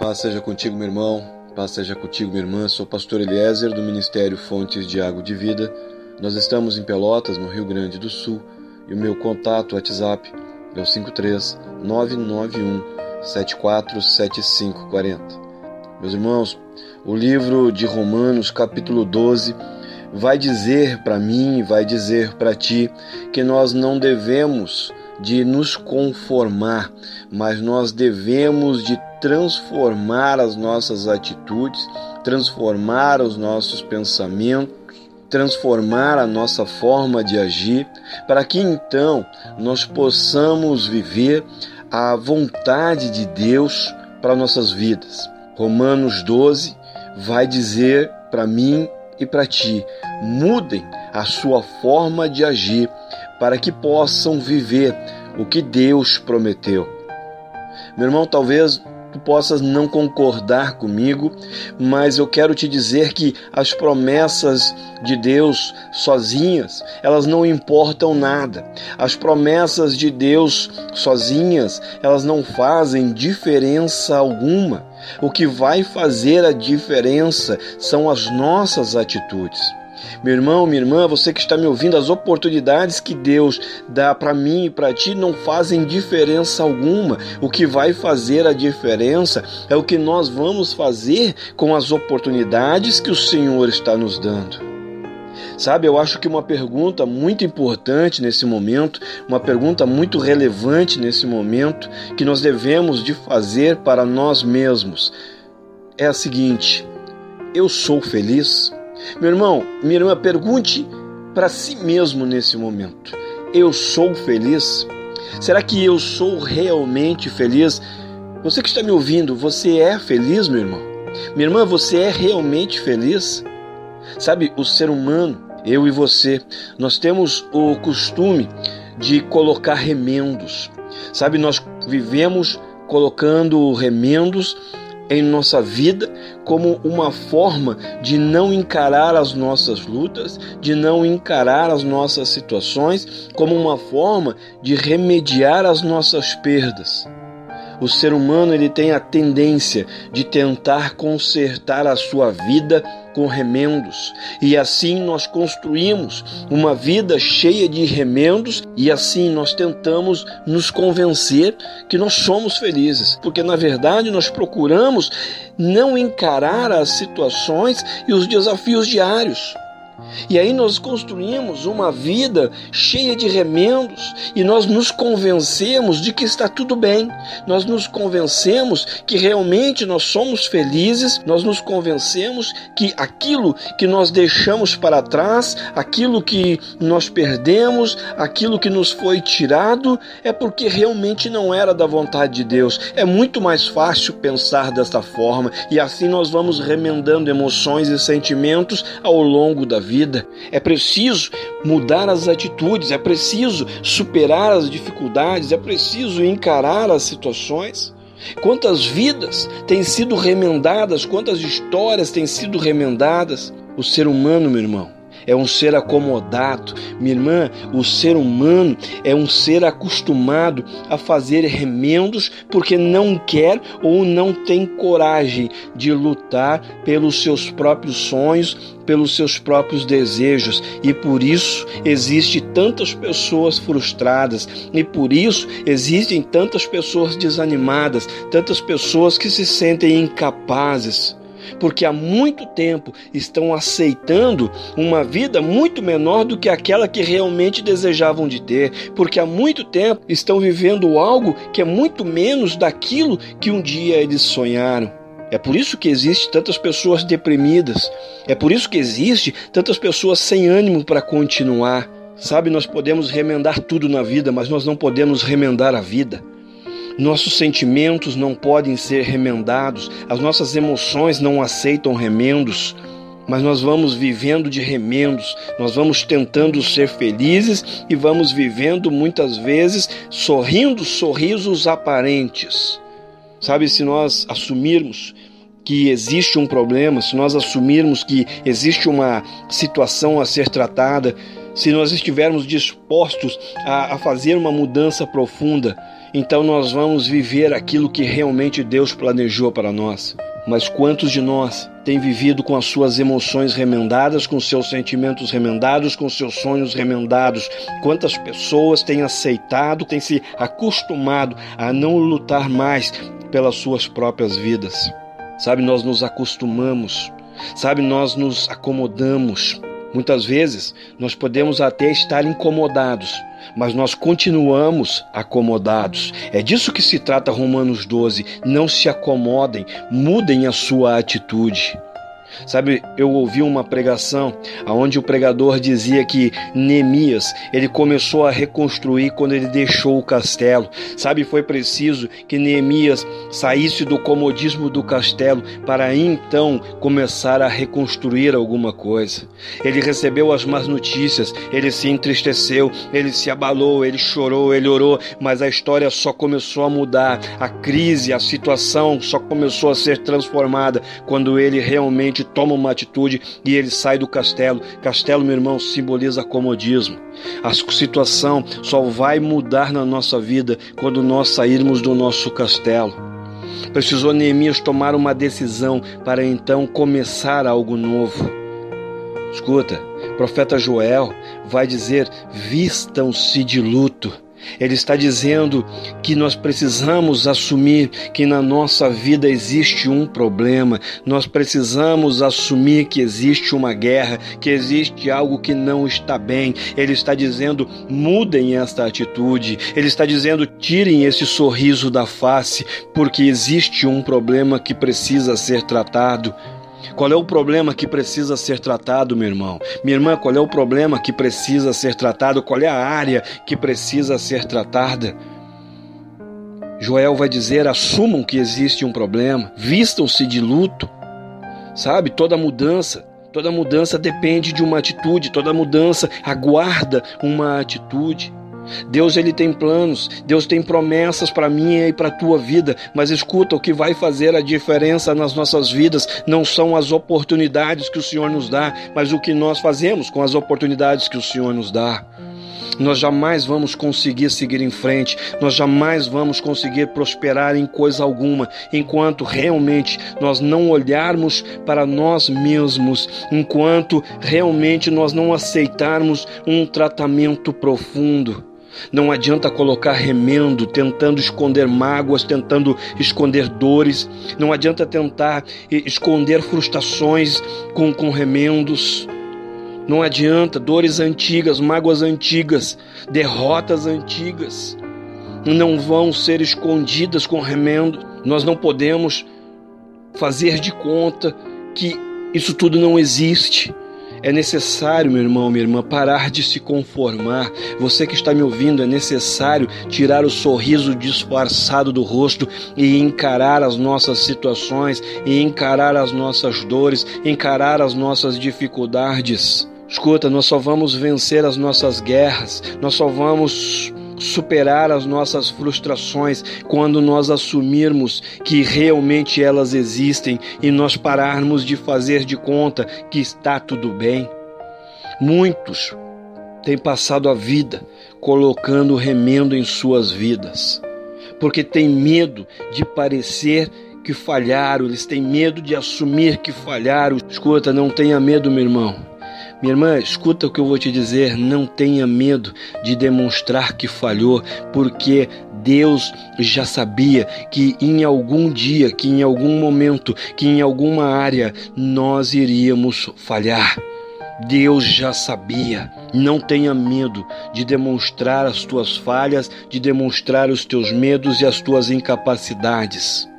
Paz seja contigo, meu irmão. Paz seja contigo, minha irmã. Sou pastor Eliezer do Ministério Fontes de Água de Vida. Nós estamos em Pelotas, no Rio Grande do Sul, e o meu contato WhatsApp é o 53 991 747540. Meus irmãos, o livro de Romanos, capítulo 12, vai dizer para mim, vai dizer para ti que nós não devemos de nos conformar, mas nós devemos de transformar as nossas atitudes, transformar os nossos pensamentos, transformar a nossa forma de agir, para que então nós possamos viver a vontade de Deus para nossas vidas. Romanos 12 vai dizer para mim e para ti: mudem a sua forma de agir para que possam viver o que Deus prometeu. Meu irmão, talvez tu possas não concordar comigo, mas eu quero te dizer que as promessas de Deus sozinhas, elas não importam nada. As promessas de Deus sozinhas, elas não fazem diferença alguma. O que vai fazer a diferença são as nossas atitudes. Meu irmão, minha irmã, você que está me ouvindo, as oportunidades que Deus dá para mim e para ti não fazem diferença alguma. O que vai fazer a diferença é o que nós vamos fazer com as oportunidades que o Senhor está nos dando. Sabe, eu acho que uma pergunta muito importante nesse momento, uma pergunta muito relevante nesse momento, que nós devemos de fazer para nós mesmos, é a seguinte: eu sou feliz? Meu irmão, minha irmã, pergunte para si mesmo nesse momento: eu sou feliz? Será que eu sou realmente feliz? Você que está me ouvindo, você é feliz, meu irmão? Minha irmã, você é realmente feliz? Sabe, o ser humano, eu e você, nós temos o costume de colocar remendos. Sabe, nós vivemos colocando remendos em nossa vida como uma forma de não encarar as nossas lutas, de não encarar as nossas situações, como uma forma de remediar as nossas perdas. O ser humano ele tem a tendência de tentar consertar a sua vida com remendos. E assim nós construímos uma vida cheia de remendos e assim nós tentamos nos convencer que nós somos felizes, porque na verdade nós procuramos não encarar as situações e os desafios diários. E aí nós construímos uma vida cheia de remendos e nós nos convencemos de que está tudo bem. Nós nos convencemos que realmente nós somos felizes, nós nos convencemos que aquilo que nós deixamos para trás, aquilo que nós perdemos, aquilo que nos foi tirado, é porque realmente não era da vontade de Deus. É muito mais fácil pensar desta forma e assim nós vamos remendando emoções e sentimentos ao longo da vida vida. É preciso mudar as atitudes, é preciso superar as dificuldades, é preciso encarar as situações. Quantas vidas têm sido remendadas, quantas histórias têm sido remendadas? O ser humano, meu irmão, é um ser acomodado. Minha irmã, o ser humano é um ser acostumado a fazer remendos porque não quer ou não tem coragem de lutar pelos seus próprios sonhos, pelos seus próprios desejos. E por isso existe tantas pessoas frustradas. E por isso existem tantas pessoas desanimadas, tantas pessoas que se sentem incapazes porque há muito tempo estão aceitando uma vida muito menor do que aquela que realmente desejavam de ter, porque há muito tempo estão vivendo algo que é muito menos daquilo que um dia eles sonharam. É por isso que existe tantas pessoas deprimidas. É por isso que existe tantas pessoas sem ânimo para continuar. Sabe, nós podemos remendar tudo na vida, mas nós não podemos remendar a vida. Nossos sentimentos não podem ser remendados, as nossas emoções não aceitam remendos, mas nós vamos vivendo de remendos, nós vamos tentando ser felizes e vamos vivendo muitas vezes sorrindo sorrisos aparentes. Sabe, se nós assumirmos que existe um problema, se nós assumirmos que existe uma situação a ser tratada, se nós estivermos dispostos a, a fazer uma mudança profunda, então nós vamos viver aquilo que realmente Deus planejou para nós. Mas quantos de nós têm vivido com as suas emoções remendadas, com seus sentimentos remendados, com seus sonhos remendados? Quantas pessoas têm aceitado, têm se acostumado a não lutar mais pelas suas próprias vidas? Sabe, nós nos acostumamos, sabe, nós nos acomodamos. Muitas vezes nós podemos até estar incomodados, mas nós continuamos acomodados. É disso que se trata Romanos 12. Não se acomodem, mudem a sua atitude. Sabe, eu ouvi uma pregação onde o pregador dizia que Neemias, ele começou a reconstruir quando ele deixou o castelo. Sabe, foi preciso que Neemias saísse do comodismo do castelo para então começar a reconstruir alguma coisa. Ele recebeu as más notícias, ele se entristeceu, ele se abalou, ele chorou, ele orou, mas a história só começou a mudar. A crise, a situação só começou a ser transformada quando ele realmente toma uma atitude e ele sai do castelo. Castelo, meu irmão, simboliza comodismo. A situação só vai mudar na nossa vida quando nós sairmos do nosso castelo. Precisou Neemias tomar uma decisão para então começar algo novo. Escuta, profeta Joel vai dizer: vistam-se de luto. Ele está dizendo que nós precisamos assumir que na nossa vida existe um problema, nós precisamos assumir que existe uma guerra, que existe algo que não está bem. Ele está dizendo: mudem esta atitude. Ele está dizendo: tirem esse sorriso da face, porque existe um problema que precisa ser tratado. Qual é o problema que precisa ser tratado, meu irmão? Minha irmã, qual é o problema que precisa ser tratado? Qual é a área que precisa ser tratada? Joel vai dizer: assumam que existe um problema, vistam-se de luto. Sabe, toda mudança, toda mudança depende de uma atitude, toda mudança aguarda uma atitude. Deus ele tem planos, Deus tem promessas para mim e para a tua vida, mas escuta, o que vai fazer a diferença nas nossas vidas não são as oportunidades que o Senhor nos dá, mas o que nós fazemos com as oportunidades que o Senhor nos dá. Nós jamais vamos conseguir seguir em frente, nós jamais vamos conseguir prosperar em coisa alguma, enquanto realmente nós não olharmos para nós mesmos, enquanto realmente nós não aceitarmos um tratamento profundo. Não adianta colocar remendo, tentando esconder mágoas, tentando esconder dores. Não adianta tentar esconder frustrações com, com remendos. Não adianta dores antigas, mágoas antigas, derrotas antigas. Não vão ser escondidas com remendo. Nós não podemos fazer de conta que isso tudo não existe. É necessário, meu irmão, minha irmã, parar de se conformar. Você que está me ouvindo, é necessário tirar o sorriso disfarçado do rosto e encarar as nossas situações, e encarar as nossas dores, encarar as nossas dificuldades. Escuta, nós só vamos vencer as nossas guerras, nós só vamos superar as nossas frustrações quando nós assumirmos que realmente elas existem e nós pararmos de fazer de conta que está tudo bem. Muitos têm passado a vida colocando remendo em suas vidas, porque têm medo de parecer que falharam, eles têm medo de assumir que falharam. Escuta, não tenha medo, meu irmão. Minha irmã, escuta o que eu vou te dizer. Não tenha medo de demonstrar que falhou, porque Deus já sabia que em algum dia, que em algum momento, que em alguma área nós iríamos falhar. Deus já sabia. Não tenha medo de demonstrar as tuas falhas, de demonstrar os teus medos e as tuas incapacidades.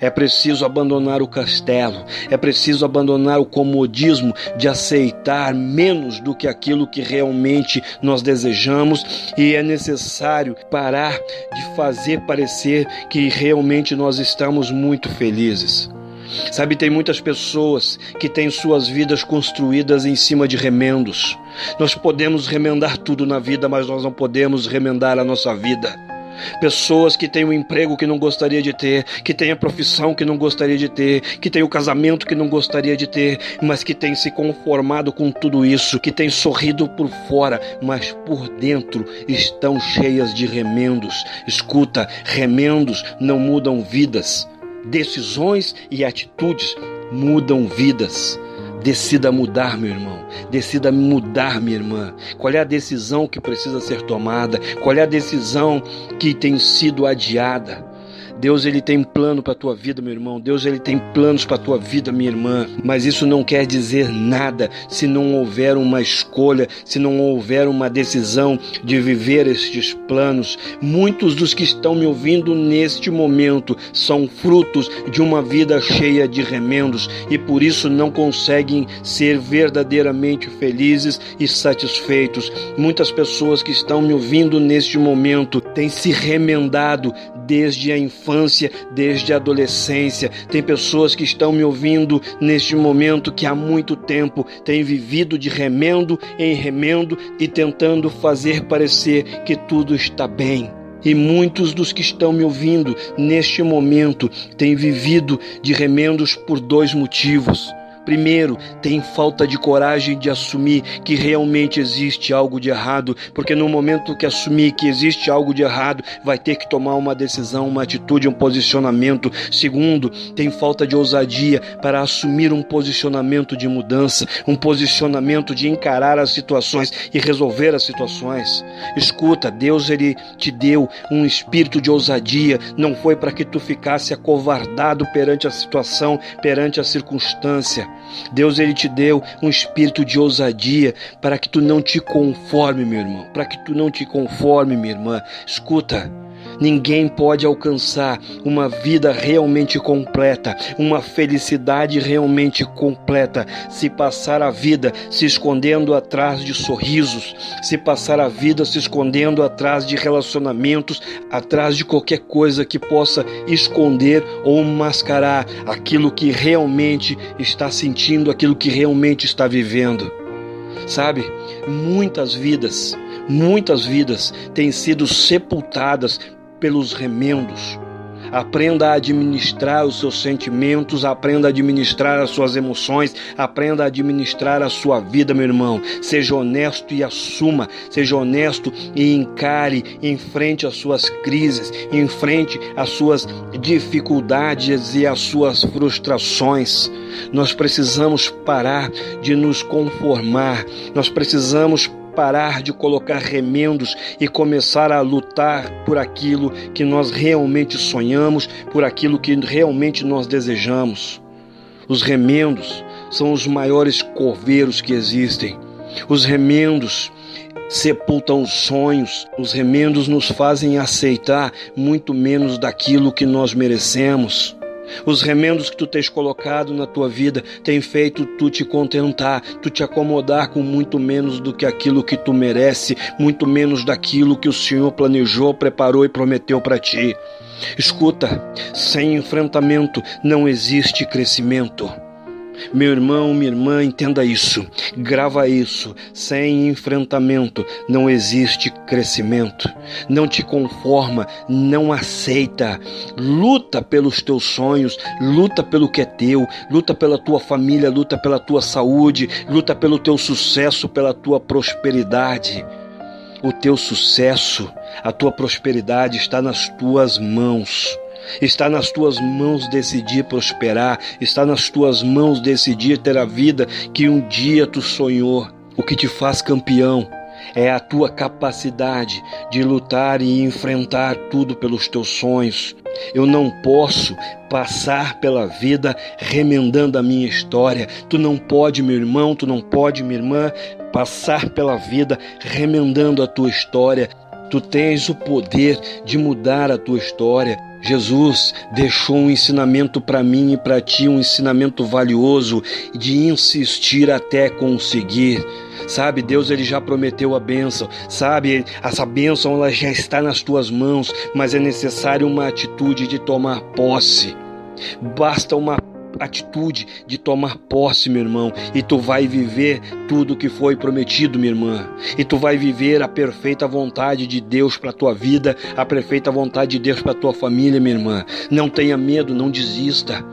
É preciso abandonar o castelo, é preciso abandonar o comodismo de aceitar menos do que aquilo que realmente nós desejamos e é necessário parar de fazer parecer que realmente nós estamos muito felizes. Sabe, tem muitas pessoas que têm suas vidas construídas em cima de remendos. Nós podemos remendar tudo na vida, mas nós não podemos remendar a nossa vida. Pessoas que têm um emprego que não gostaria de ter, que têm a profissão que não gostaria de ter, que têm o casamento que não gostaria de ter, mas que têm se conformado com tudo isso, que têm sorrido por fora, mas por dentro estão cheias de remendos. Escuta, remendos não mudam vidas. Decisões e atitudes mudam vidas. Decida mudar, meu irmão. Decida mudar, minha irmã. Qual é a decisão que precisa ser tomada? Qual é a decisão que tem sido adiada? Deus ele tem plano para tua vida, meu irmão. Deus ele tem planos para tua vida, minha irmã. Mas isso não quer dizer nada se não houver uma escolha, se não houver uma decisão de viver estes planos. Muitos dos que estão me ouvindo neste momento são frutos de uma vida cheia de remendos e por isso não conseguem ser verdadeiramente felizes e satisfeitos. Muitas pessoas que estão me ouvindo neste momento têm se remendado desde a infância, desde a adolescência. Tem pessoas que estão me ouvindo neste momento que há muito tempo têm vivido de remendo em remendo e tentando fazer parecer que tudo está bem. E muitos dos que estão me ouvindo neste momento têm vivido de remendos por dois motivos. Primeiro, tem falta de coragem de assumir que realmente existe algo de errado, porque no momento que assumir que existe algo de errado, vai ter que tomar uma decisão, uma atitude, um posicionamento. Segundo, tem falta de ousadia para assumir um posicionamento de mudança, um posicionamento de encarar as situações e resolver as situações. Escuta, Deus ele te deu um espírito de ousadia, não foi para que tu ficasse acovardado perante a situação, perante a circunstância. Deus ele te deu um espírito de ousadia para que tu não te conforme, meu irmão, para que tu não te conforme, minha irmã. Escuta, Ninguém pode alcançar uma vida realmente completa, uma felicidade realmente completa, se passar a vida se escondendo atrás de sorrisos, se passar a vida se escondendo atrás de relacionamentos, atrás de qualquer coisa que possa esconder ou mascarar aquilo que realmente está sentindo, aquilo que realmente está vivendo. Sabe, muitas vidas muitas vidas têm sido sepultadas pelos remendos. Aprenda a administrar os seus sentimentos, aprenda a administrar as suas emoções, aprenda a administrar a sua vida, meu irmão. Seja honesto e assuma, seja honesto e encare, enfrente as suas crises, enfrente as suas dificuldades e as suas frustrações. Nós precisamos parar de nos conformar, nós precisamos parar de colocar remendos e começar a lutar por aquilo que nós realmente sonhamos, por aquilo que realmente nós desejamos. Os remendos são os maiores coveiros que existem. Os remendos sepultam os sonhos, os remendos nos fazem aceitar muito menos daquilo que nós merecemos. Os remendos que tu tens colocado na tua vida têm feito tu te contentar, tu te acomodar com muito menos do que aquilo que tu merece, muito menos daquilo que o Senhor planejou, preparou e prometeu para ti. Escuta, sem enfrentamento não existe crescimento. Meu irmão, minha irmã, entenda isso, grava isso. Sem enfrentamento não existe crescimento. Não te conforma, não aceita. Luta pelos teus sonhos, luta pelo que é teu, luta pela tua família, luta pela tua saúde, luta pelo teu sucesso, pela tua prosperidade. O teu sucesso, a tua prosperidade está nas tuas mãos. Está nas tuas mãos decidir prosperar, está nas tuas mãos decidir ter a vida que um dia tu sonhou. O que te faz campeão é a tua capacidade de lutar e enfrentar tudo pelos teus sonhos. Eu não posso passar pela vida remendando a minha história. Tu não pode, meu irmão, tu não pode, minha irmã, passar pela vida remendando a tua história. Tu tens o poder de mudar a tua história. Jesus deixou um ensinamento para mim e para ti, um ensinamento valioso de insistir até conseguir. Sabe, Deus ele já prometeu a bênção. Sabe, essa bênção ela já está nas tuas mãos, mas é necessário uma atitude de tomar posse. Basta uma atitude de tomar posse, meu irmão, e tu vai viver tudo o que foi prometido, minha irmã. E tu vai viver a perfeita vontade de Deus para tua vida, a perfeita vontade de Deus para tua família, minha irmã. Não tenha medo, não desista.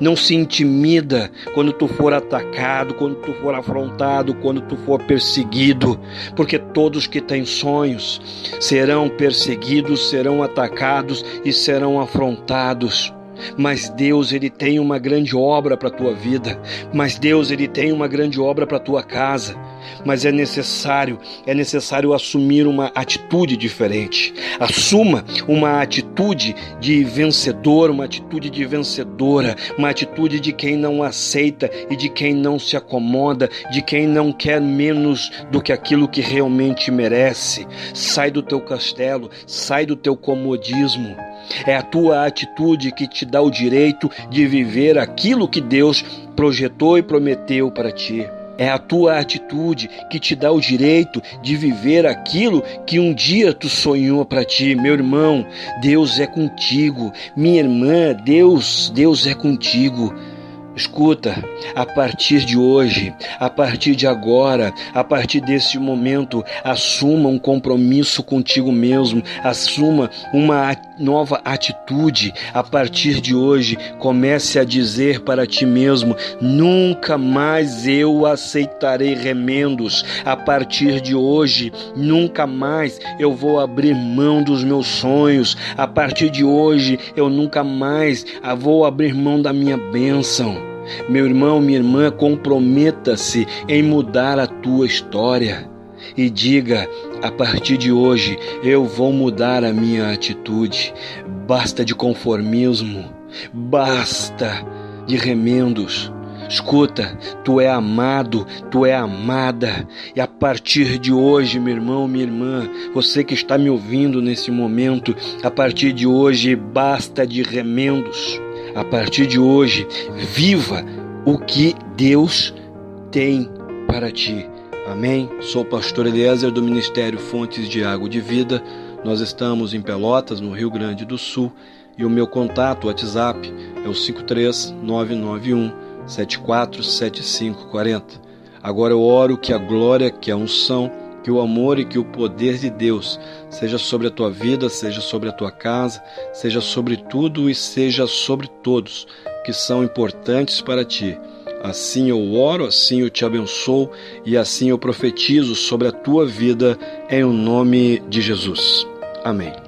Não se intimida quando tu for atacado, quando tu for afrontado, quando tu for perseguido, porque todos que têm sonhos serão perseguidos, serão atacados e serão afrontados. Mas Deus ele tem uma grande obra para a tua vida, mas Deus ele tem uma grande obra para a tua casa. Mas é necessário, é necessário assumir uma atitude diferente. Assuma uma atitude de vencedor, uma atitude de vencedora, uma atitude de quem não aceita e de quem não se acomoda, de quem não quer menos do que aquilo que realmente merece. Sai do teu castelo, sai do teu comodismo. É a tua atitude que te dá o direito de viver aquilo que Deus projetou e prometeu para ti. É a tua atitude que te dá o direito de viver aquilo que um dia tu sonhou para ti. Meu irmão, Deus é contigo. Minha irmã, Deus, Deus é contigo. Escuta, a partir de hoje, a partir de agora, a partir desse momento, assuma um compromisso contigo mesmo, assuma uma nova atitude. A partir de hoje, comece a dizer para ti mesmo: nunca mais eu aceitarei remendos. A partir de hoje, nunca mais eu vou abrir mão dos meus sonhos. A partir de hoje, eu nunca mais vou abrir mão da minha bênção. Meu irmão, minha irmã, comprometa-se em mudar a tua história e diga: a partir de hoje eu vou mudar a minha atitude. Basta de conformismo, basta de remendos. Escuta, tu é amado, tu é amada, e a partir de hoje, meu irmão, minha irmã, você que está me ouvindo nesse momento, a partir de hoje basta de remendos a partir de hoje, viva o que Deus tem para ti. Amém? Sou o pastor Eliezer do Ministério Fontes de Água de Vida. Nós estamos em Pelotas, no Rio Grande do Sul, e o meu contato WhatsApp é o 53991 747540. Agora eu oro que a glória, que a unção, que o amor e que o poder de Deus seja sobre a tua vida, seja sobre a tua casa, seja sobre tudo e seja sobre todos que são importantes para ti. Assim eu oro, assim eu te abençoo e assim eu profetizo sobre a tua vida em o nome de Jesus. Amém.